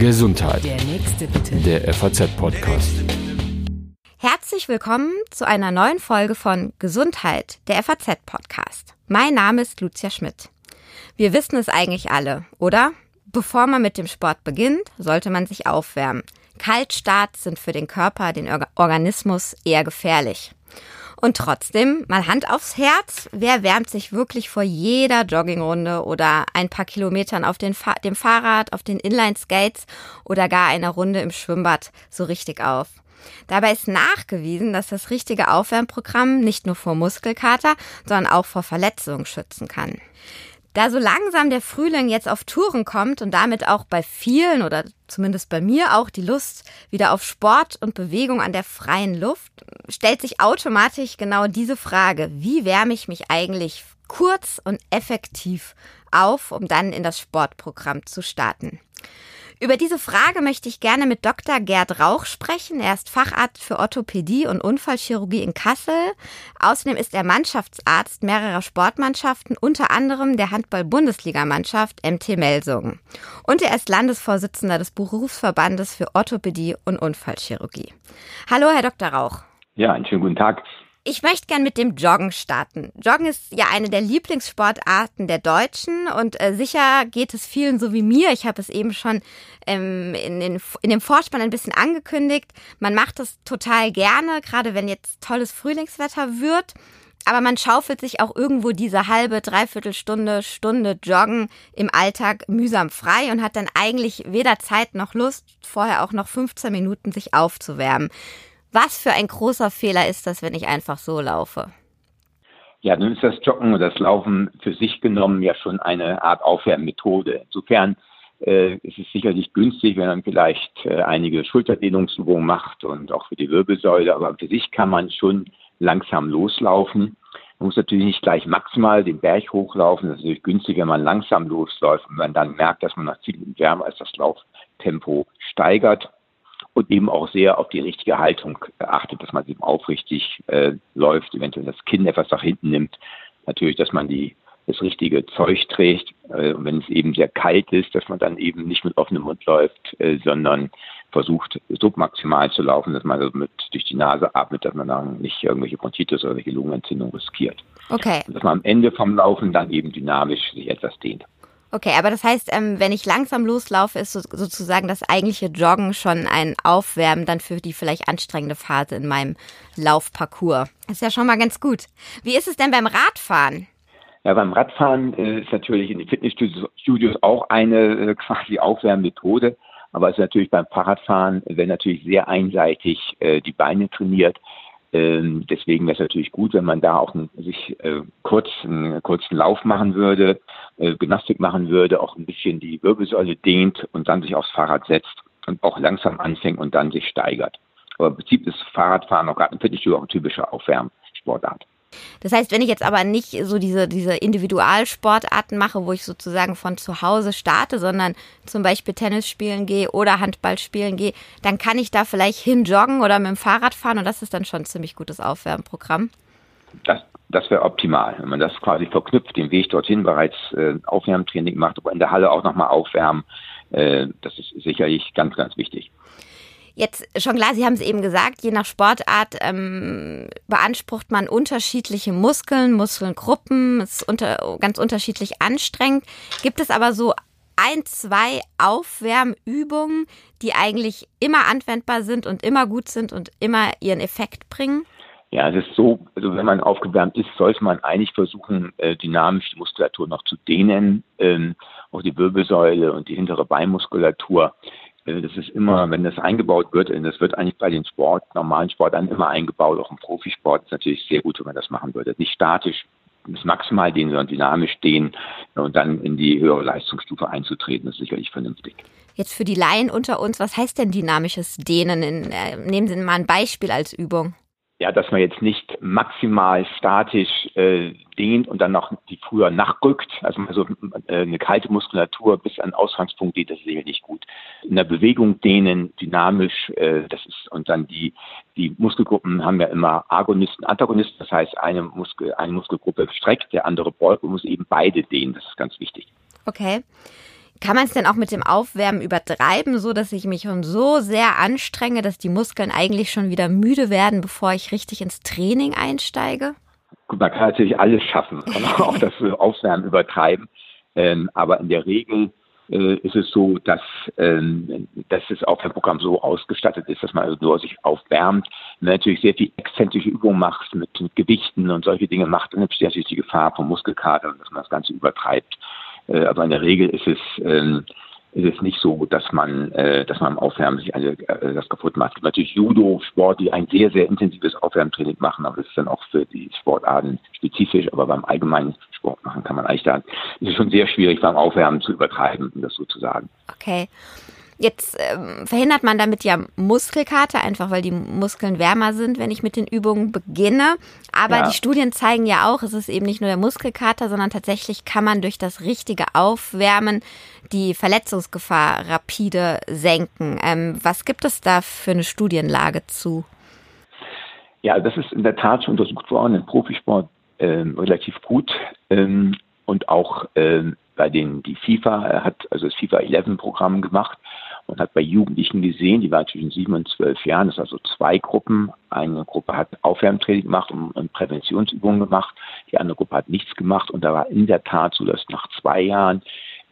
Gesundheit. Der nächste bitte. Der FAZ-Podcast. Herzlich willkommen zu einer neuen Folge von Gesundheit, der FAZ-Podcast. Mein Name ist Lucia Schmidt. Wir wissen es eigentlich alle, oder? Bevor man mit dem Sport beginnt, sollte man sich aufwärmen. Kaltstarts sind für den Körper, den Organismus eher gefährlich. Und trotzdem, mal Hand aufs Herz, wer wärmt sich wirklich vor jeder Joggingrunde oder ein paar Kilometern auf Fa dem Fahrrad, auf den Inline-Skates oder gar einer Runde im Schwimmbad so richtig auf? Dabei ist nachgewiesen, dass das richtige Aufwärmprogramm nicht nur vor Muskelkater, sondern auch vor Verletzungen schützen kann. Da so langsam der Frühling jetzt auf Touren kommt und damit auch bei vielen oder zumindest bei mir auch die Lust wieder auf Sport und Bewegung an der freien Luft, stellt sich automatisch genau diese Frage, wie wärme ich mich eigentlich kurz und effektiv auf, um dann in das Sportprogramm zu starten. Über diese Frage möchte ich gerne mit Dr. Gerd Rauch sprechen. Er ist Facharzt für Orthopädie und Unfallchirurgie in Kassel. Außerdem ist er Mannschaftsarzt mehrerer Sportmannschaften, unter anderem der Handball-Bundesligamannschaft MT Melsungen. Und er ist Landesvorsitzender des Berufsverbandes für Orthopädie und Unfallchirurgie. Hallo, Herr Dr. Rauch. Ja, einen schönen guten Tag. Ich möchte gern mit dem Joggen starten. Joggen ist ja eine der Lieblingssportarten der Deutschen und äh, sicher geht es vielen so wie mir. Ich habe es eben schon ähm, in, den, in dem Vorspann ein bisschen angekündigt. Man macht es total gerne, gerade wenn jetzt tolles Frühlingswetter wird. Aber man schaufelt sich auch irgendwo diese halbe, dreiviertel Stunde, Stunde Joggen im Alltag mühsam frei und hat dann eigentlich weder Zeit noch Lust, vorher auch noch 15 Minuten sich aufzuwärmen. Was für ein großer Fehler ist das, wenn ich einfach so laufe? Ja, nun ist das Joggen und das Laufen für sich genommen ja schon eine Art Aufwärmmethode. Insofern äh, ist es sicherlich günstig, wenn man vielleicht äh, einige Schulterdehnungsübungen macht und auch für die Wirbelsäule, aber für sich kann man schon langsam loslaufen. Man muss natürlich nicht gleich maximal den Berg hochlaufen. Das ist natürlich günstig, wenn man langsam losläuft und man dann merkt, dass man nach 10 Minuten wärmer ist, das Lauftempo steigert und eben auch sehr auf die richtige Haltung achtet, dass man eben aufrichtig äh, läuft, eventuell das Kinn etwas nach hinten nimmt. Natürlich, dass man die das richtige Zeug trägt. Äh, und wenn es eben sehr kalt ist, dass man dann eben nicht mit offenem Mund läuft, äh, sondern versucht, submaximal zu laufen, dass man also mit durch die Nase atmet, dass man dann nicht irgendwelche Bronchitis oder irgendwelche Lungenentzündung riskiert. Okay. Und dass man am Ende vom Laufen dann eben dynamisch sich etwas dehnt. Okay, aber das heißt, ähm, wenn ich langsam loslaufe, ist so, sozusagen das eigentliche Joggen schon ein Aufwärmen dann für die vielleicht anstrengende Phase in meinem Laufparcours. Ist ja schon mal ganz gut. Wie ist es denn beim Radfahren? Ja, beim Radfahren äh, ist natürlich in den Fitnessstudios auch eine äh, quasi Aufwärmmethode. Aber es ist natürlich beim Fahrradfahren, wenn natürlich sehr einseitig äh, die Beine trainiert, ähm, deswegen wäre es natürlich gut, wenn man da auch einen, sich äh, kurz einen kurzen Lauf machen würde, äh, Gymnastik machen würde, auch ein bisschen die Wirbelsäule dehnt und dann sich aufs Fahrrad setzt und auch langsam anfängt und dann sich steigert. Aber im Prinzip ist Fahrradfahren auch gerade ein Fitnessstudio auch eine typische Aufwärmsportart. Das heißt, wenn ich jetzt aber nicht so diese, diese Individualsportarten mache, wo ich sozusagen von zu Hause starte, sondern zum Beispiel Tennis spielen gehe oder Handball spielen gehe, dann kann ich da vielleicht hinjoggen oder mit dem Fahrrad fahren und das ist dann schon ein ziemlich gutes Aufwärmprogramm. Das, das wäre optimal, wenn man das quasi verknüpft, den Weg dorthin bereits äh, Aufwärmtraining macht, aber in der Halle auch nochmal aufwärmen. Äh, das ist sicherlich ganz, ganz wichtig. Jetzt schon klar, Sie haben es eben gesagt, je nach Sportart ähm, beansprucht man unterschiedliche Muskeln, Muskelgruppen, ist unter, ganz unterschiedlich anstrengend. Gibt es aber so ein, zwei Aufwärmübungen, die eigentlich immer anwendbar sind und immer gut sind und immer ihren Effekt bringen? Ja, es ist so, also wenn man aufgewärmt ist, sollte man eigentlich versuchen, äh, dynamisch die Muskulatur noch zu dehnen, ähm, auch die Wirbelsäule und die hintere Beinmuskulatur. Äh, das ist immer, wenn das eingebaut wird, das wird eigentlich bei den Sport, normalen Sportarten immer eingebaut, auch im Profisport ist natürlich sehr gut, wenn man das machen würde. Nicht statisch bis maximal dehnen, sondern dynamisch dehnen und dann in die höhere Leistungsstufe einzutreten, ist sicherlich vernünftig. Jetzt für die Laien unter uns, was heißt denn dynamisches Dehnen? Äh, nehmen Sie mal ein Beispiel als Übung ja, dass man jetzt nicht maximal statisch äh, dehnt und dann noch die früher nachrückt, also so äh, eine kalte Muskulatur bis an Ausgangspunkt geht, das ist sicher nicht gut. In der Bewegung dehnen, dynamisch, äh, das ist und dann die die Muskelgruppen haben ja immer Agonisten, Antagonisten, das heißt eine Muskel eine Muskelgruppe streckt, der andere beugt und muss eben beide dehnen, das ist ganz wichtig. Okay. Kann man es denn auch mit dem Aufwärmen übertreiben, so dass ich mich schon so sehr anstrenge, dass die Muskeln eigentlich schon wieder müde werden, bevor ich richtig ins Training einsteige? Gut, man kann natürlich alles schaffen, auch das Aufwärmen übertreiben. Ähm, aber in der Regel äh, ist es so, dass, ähm, dass das Aufwärmprogramm so ausgestattet ist, dass man also nur sich aufwärmt. Wenn man natürlich sehr viel exzentrische Übungen macht mit, mit Gewichten und solche Dinge macht, dann besteht natürlich die Gefahr vom Muskelkater und dass man das Ganze übertreibt. Äh, aber in der Regel ist es ähm, ist es nicht so, dass man, äh, dass man im Aufwärmen sich alle, äh, das kaputt macht. Es gibt natürlich Judo-Sport, die ein sehr, sehr intensives Aufwärmtraining machen, aber das ist dann auch für die Sportarten spezifisch, aber beim allgemeinen Sport machen kann man eigentlich sagen, es ist schon sehr schwierig beim Aufwärmen zu übertreiben, um das sozusagen. Okay. Jetzt ähm, verhindert man damit ja Muskelkater, einfach weil die Muskeln wärmer sind, wenn ich mit den Übungen beginne. Aber ja. die Studien zeigen ja auch, es ist eben nicht nur der Muskelkater, sondern tatsächlich kann man durch das richtige Aufwärmen die Verletzungsgefahr rapide senken. Ähm, was gibt es da für eine Studienlage zu? Ja, das ist in der Tat schon untersucht worden im Profisport ähm, relativ gut ähm, und auch ähm, bei den die FIFA hat also das FIFA 11 Programm gemacht und hat bei Jugendlichen gesehen, die waren zwischen sieben und zwölf Jahren, das sind also zwei Gruppen. Eine Gruppe hat Aufwärmtraining gemacht und, Präventionsübungen gemacht, die andere Gruppe hat nichts gemacht und da war in der Tat so, dass nach zwei Jahren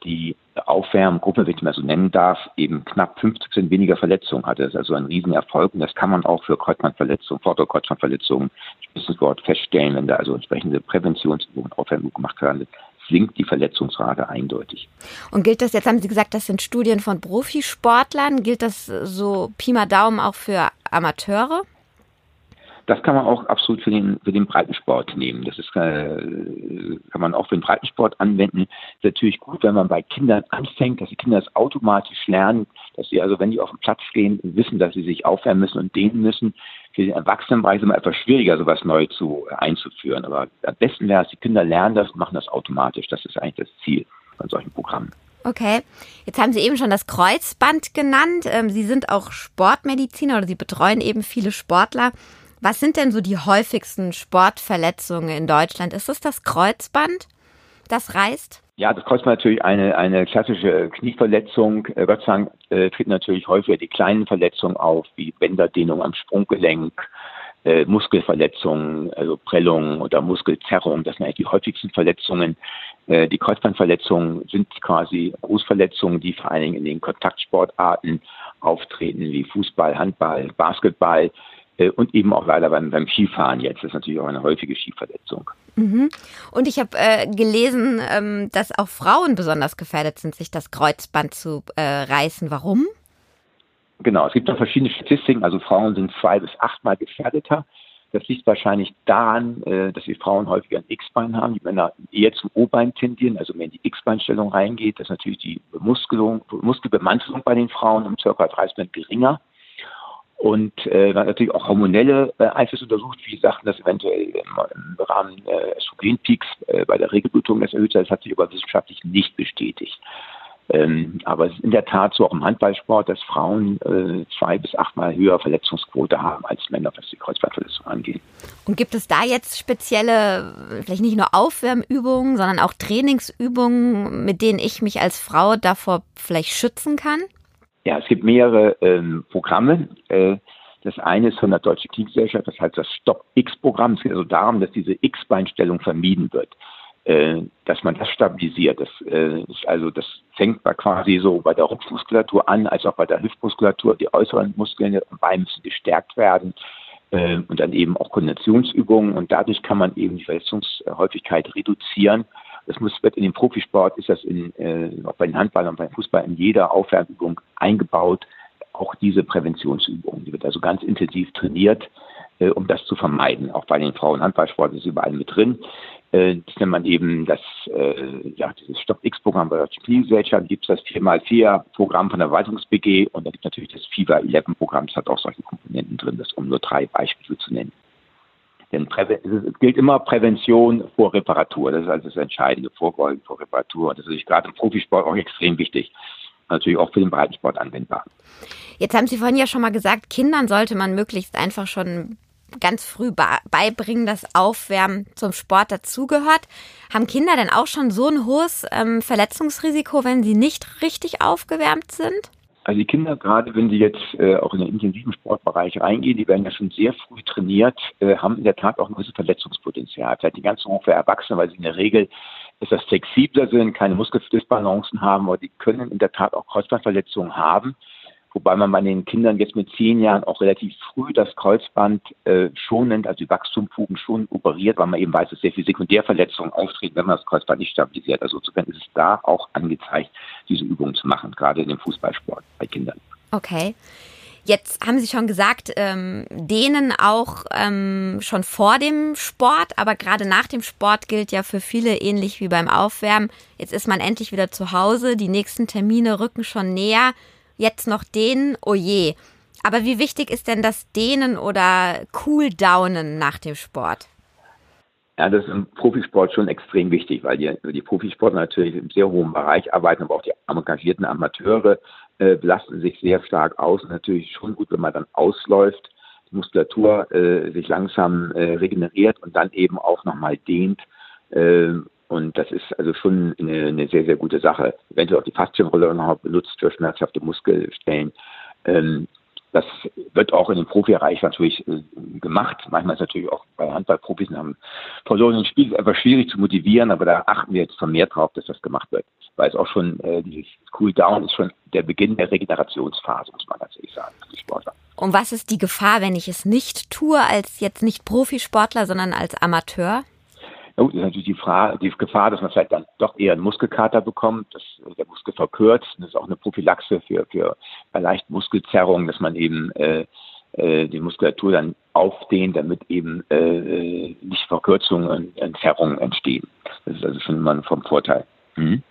die Aufwärmgruppe, wenn ich mal so nennen darf, eben knapp 50 Prozent weniger Verletzungen hatte. Das ist also ein Riesenerfolg und das kann man auch für Kreuzbandverletzungen, Vorderkreuzbandverletzungen, Spitzensport feststellen, wenn da also entsprechende Präventionsübungen, Aufwärmübungen gemacht werden sinkt die Verletzungsrate eindeutig. Und gilt das, jetzt haben Sie gesagt, das sind Studien von Profisportlern, gilt das so Pi mal Daumen auch für Amateure? Das kann man auch absolut für den, für den Breitensport nehmen. Das ist, äh, kann man auch für den Breitensport anwenden. Ist natürlich gut, wenn man bei Kindern anfängt, dass die Kinder das automatisch lernen, dass sie also, wenn die auf den Platz gehen, wissen, dass sie sich aufwärmen müssen und dehnen müssen. Für den Erwachsenenbereich immer etwas schwieriger, sowas neu zu, einzuführen. Aber am besten wäre es, die Kinder lernen das machen das automatisch. Das ist eigentlich das Ziel von solchen Programmen. Okay, jetzt haben Sie eben schon das Kreuzband genannt. Ähm, sie sind auch Sportmediziner oder Sie betreuen eben viele Sportler. Was sind denn so die häufigsten Sportverletzungen in Deutschland? Ist es das Kreuzband, das reißt? Ja, das Kreuzband natürlich eine, eine klassische Knieverletzung. Äh, Gott sei Dank äh, treten natürlich häufiger die kleinen Verletzungen auf, wie Bänderdehnung am Sprunggelenk, äh, Muskelverletzungen, also Prellungen oder Muskelzerrung. Das sind eigentlich die häufigsten Verletzungen. Äh, die Kreuzbandverletzungen sind quasi Großverletzungen, die vor allen Dingen in den Kontaktsportarten auftreten, wie Fußball, Handball, Basketball. Äh, und eben auch leider beim, beim Skifahren jetzt. Das ist natürlich auch eine häufige Skiverletzung. Mhm. Und ich habe äh, gelesen, ähm, dass auch Frauen besonders gefährdet sind, sich das Kreuzband zu äh, reißen. Warum? Genau, es gibt da verschiedene Statistiken. Also Frauen sind zwei bis achtmal gefährdeter. Das liegt wahrscheinlich daran, äh, dass die Frauen häufiger ein X-Bein haben, die Männer eher zum O-Bein tendieren, also mehr in die X-Beinstellung reingeht. Das ist natürlich die Muskelung, Muskelbemantelung bei den Frauen um ca. 30 geringer. Und äh, natürlich auch hormonelle äh, Einflüsse untersucht. Wie sagten das eventuell im, im Rahmen äh, Östrogenpeaks äh, bei der Regelblutung das erhöht Das hat sich aber wissenschaftlich nicht bestätigt. Ähm, aber es ist in der Tat so auch im Handballsport, dass Frauen äh, zwei bis achtmal höher Verletzungsquote haben als Männer, was die Kreuzbandverletzung angeht. Und gibt es da jetzt spezielle, vielleicht nicht nur Aufwärmübungen, sondern auch Trainingsübungen, mit denen ich mich als Frau davor vielleicht schützen kann? Ja, es gibt mehrere ähm, Programme. Äh, das eine ist von der Deutschen Kniegesellschaft, das heißt das Stop-X-Programm. Es geht also darum, dass diese X-Beinstellung vermieden wird, äh, dass man das stabilisiert. Das äh, ist also, das fängt quasi so bei der Rumpfmuskulatur an, als auch bei der Hüftmuskulatur. Die äußeren Muskeln der Beine müssen gestärkt werden äh, und dann eben auch Konditionsübungen und dadurch kann man eben die Verletzungshäufigkeit reduzieren das muss, wird in dem Profisport, ist das in, äh, auch bei den Handballern beim Fußball in jeder Aufwärmübung eingebaut, auch diese Präventionsübung. Die wird also ganz intensiv trainiert, äh, um das zu vermeiden. Auch bei den Frauen-Handballsport ist überall mit drin. Äh, das nennt man eben das, äh, ja, dieses Stop-X-Programm bei der Spielgesellschaft. Gibt es das 4x4-Programm von der Verwaltungs-BG und da gibt es natürlich das FIBA 11-Programm. Das hat auch solche Komponenten drin, das um nur drei Beispiele zu nennen. Denn es gilt immer Prävention vor Reparatur. Das ist also das Entscheidende, Vorbeugen vor Reparatur. Und das ist gerade im Profisport auch extrem wichtig. Natürlich auch für den Breitensport anwendbar. Jetzt haben Sie vorhin ja schon mal gesagt, Kindern sollte man möglichst einfach schon ganz früh beibringen, dass Aufwärmen zum Sport dazugehört. Haben Kinder denn auch schon so ein hohes ähm, Verletzungsrisiko, wenn sie nicht richtig aufgewärmt sind? Also die Kinder, gerade wenn sie jetzt äh, auch in den intensiven Sportbereich reingehen, die werden ja schon sehr früh trainiert, äh, haben in der Tat auch ein gewisses Verletzungspotenzial. Vielleicht die ganze hoch für Erwachsene, weil sie in der Regel etwas flexibler sind, keine Muskeldisbalancen haben, aber die können in der Tat auch Kreuzbandverletzungen haben. Wobei man bei den Kindern jetzt mit zehn Jahren auch relativ früh das Kreuzband äh, schonend, also die Wachstumfugen schon operiert, weil man eben weiß, dass sehr viele Sekundärverletzungen auftreten, wenn man das Kreuzband nicht stabilisiert. Also insofern ist es da auch angezeigt, diese Übungen zu machen, gerade in dem Fußballsport bei Kindern. Okay. Jetzt haben Sie schon gesagt, ähm, denen auch ähm, schon vor dem Sport, aber gerade nach dem Sport gilt ja für viele ähnlich wie beim Aufwärmen. Jetzt ist man endlich wieder zu Hause, die nächsten Termine rücken schon näher. Jetzt noch dehnen, oh je. Aber wie wichtig ist denn das Dehnen oder Cooldownen nach dem Sport? Ja, das ist im Profisport schon extrem wichtig, weil die, die Profisportler natürlich im sehr hohen Bereich arbeiten, aber auch die engagierten Amateure äh, belasten sich sehr stark aus. Und natürlich schon gut, wenn man dann ausläuft, die Muskulatur äh, sich langsam äh, regeneriert und dann eben auch nochmal dehnt. Äh, und das ist also schon eine, eine, sehr, sehr gute Sache. Eventuell auch die Faszienrolle noch benutzt für schmerzhafte Muskelstellen. Ähm, das wird auch in dem Profibereich natürlich äh, gemacht. Manchmal ist natürlich auch bei Handballprofis haben verlorenen Spiel einfach schwierig zu motivieren, aber da achten wir jetzt vermehrt drauf, dass das gemacht wird. Weil es auch schon, äh, dieses Cool Down ist schon der Beginn der Regenerationsphase, muss man ganz ehrlich sagen, für die Sportler. Und was ist die Gefahr, wenn ich es nicht tue, als jetzt nicht Profisportler, sondern als Amateur? Gut, ist natürlich die, Frage, die Gefahr, dass man vielleicht dann doch eher einen Muskelkater bekommt, dass der Muskel verkürzt. Das ist auch eine Prophylaxe für, für leicht Muskelzerrung, dass man eben äh, äh, die Muskulatur dann aufdehnt, damit eben äh, nicht Verkürzungen und Zerrungen entstehen. Das ist also schon mal vom Vorteil. Mhm.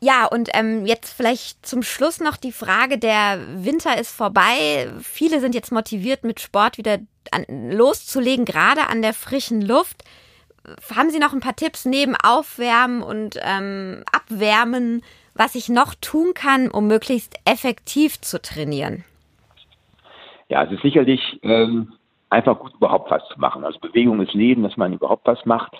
Ja, und ähm, jetzt vielleicht zum Schluss noch die Frage, der Winter ist vorbei. Viele sind jetzt motiviert, mit Sport wieder an, loszulegen, gerade an der frischen Luft haben Sie noch ein paar Tipps neben Aufwärmen und ähm, Abwärmen, was ich noch tun kann, um möglichst effektiv zu trainieren? Ja, es ist sicherlich ähm, einfach gut, überhaupt was zu machen. Also Bewegung ist Leben, dass man überhaupt was macht.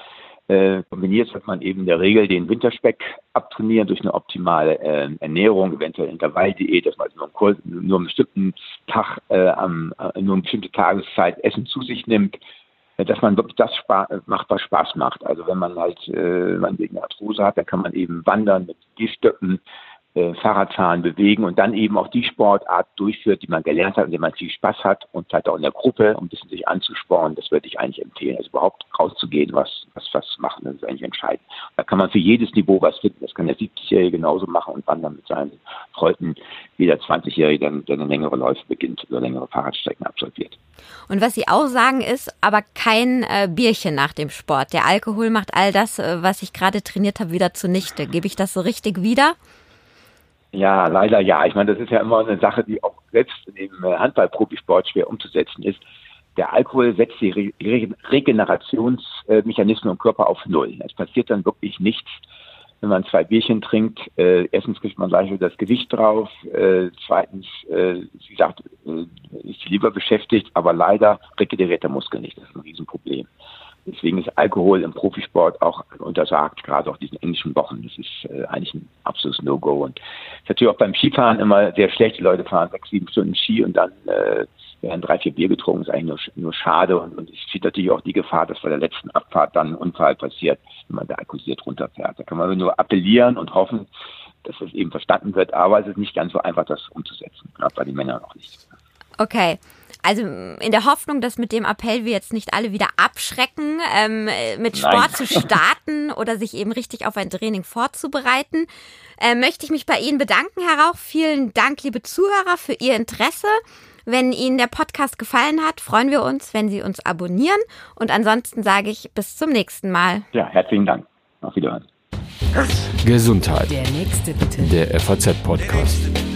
Äh, kombiniert hat man eben in der Regel den Winterspeck abtrainieren durch eine optimale äh, Ernährung, eventuell Intervalldiät, dass man nur, einen, nur einen bestimmten Tag, äh, am, äh, nur eine bestimmte Tageszeit Essen zu sich nimmt, dass man wirklich das macht, was Spaß macht. Also wenn man halt äh, man wegen Arthrose hat, dann kann man eben wandern mit Gehstöcken, äh, Fahrradfahren bewegen und dann eben auch die Sportart durchführt, die man gelernt hat, in der man viel Spaß hat und halt auch in der Gruppe, um ein bisschen sich anzuspornen, das würde ich eigentlich empfehlen. Also überhaupt rauszugehen, was, was, was machen, das ist eigentlich entscheidend. Da kann man für jedes Niveau was finden. Das kann der 70-Jährige genauso machen und wandern mit seinen Freunden, wie der 20-Jährige, der eine längere Läufe beginnt oder längere Fahrradstrecken absolviert. Und was Sie auch sagen ist, aber kein äh, Bierchen nach dem Sport. Der Alkohol macht all das, äh, was ich gerade trainiert habe, wieder zunichte. Gebe ich das so richtig wieder? Ja, leider ja. Ich meine, das ist ja immer eine Sache, die auch selbst im äh, Handball-Profisport schwer umzusetzen ist. Der Alkohol setzt die Re Re Regenerationsmechanismen im Körper auf Null. Es passiert dann wirklich nichts, wenn man zwei Bierchen trinkt. Äh, erstens kriegt man gleich wieder das Gewicht drauf. Äh, zweitens, äh, wie gesagt, äh, ist die Leber beschäftigt, aber leider regeneriert der Muskel nicht. Das ist ein Riesenproblem. Alkohol im Profisport auch untersagt, gerade auch diesen englischen Wochen. Das ist äh, eigentlich ein absolutes No-Go. Und ist natürlich auch beim Skifahren immer sehr schlecht. Die Leute fahren sechs, sieben Stunden Ski und dann äh, werden drei, vier Bier getrunken. Das ist eigentlich nur, nur schade. Und, und es steht natürlich auch die Gefahr, dass bei der letzten Abfahrt dann ein Unfall passiert, wenn man da alkoholisiert runterfährt. Da kann man nur appellieren und hoffen, dass das eben verstanden wird. Aber es ist nicht ganz so einfach, das umzusetzen. Gerade bei den Männern auch nicht. Okay. Also in der Hoffnung, dass mit dem Appell wir jetzt nicht alle wieder abschrecken, ähm, mit Sport Nein. zu starten oder sich eben richtig auf ein Training vorzubereiten, äh, möchte ich mich bei Ihnen bedanken, Herr Rauch. Vielen Dank, liebe Zuhörer, für Ihr Interesse. Wenn Ihnen der Podcast gefallen hat, freuen wir uns, wenn Sie uns abonnieren. Und ansonsten sage ich bis zum nächsten Mal. Ja, herzlichen Dank. Auf Wiederhören. Gesundheit. Der nächste bitte. Der FAZ-Podcast.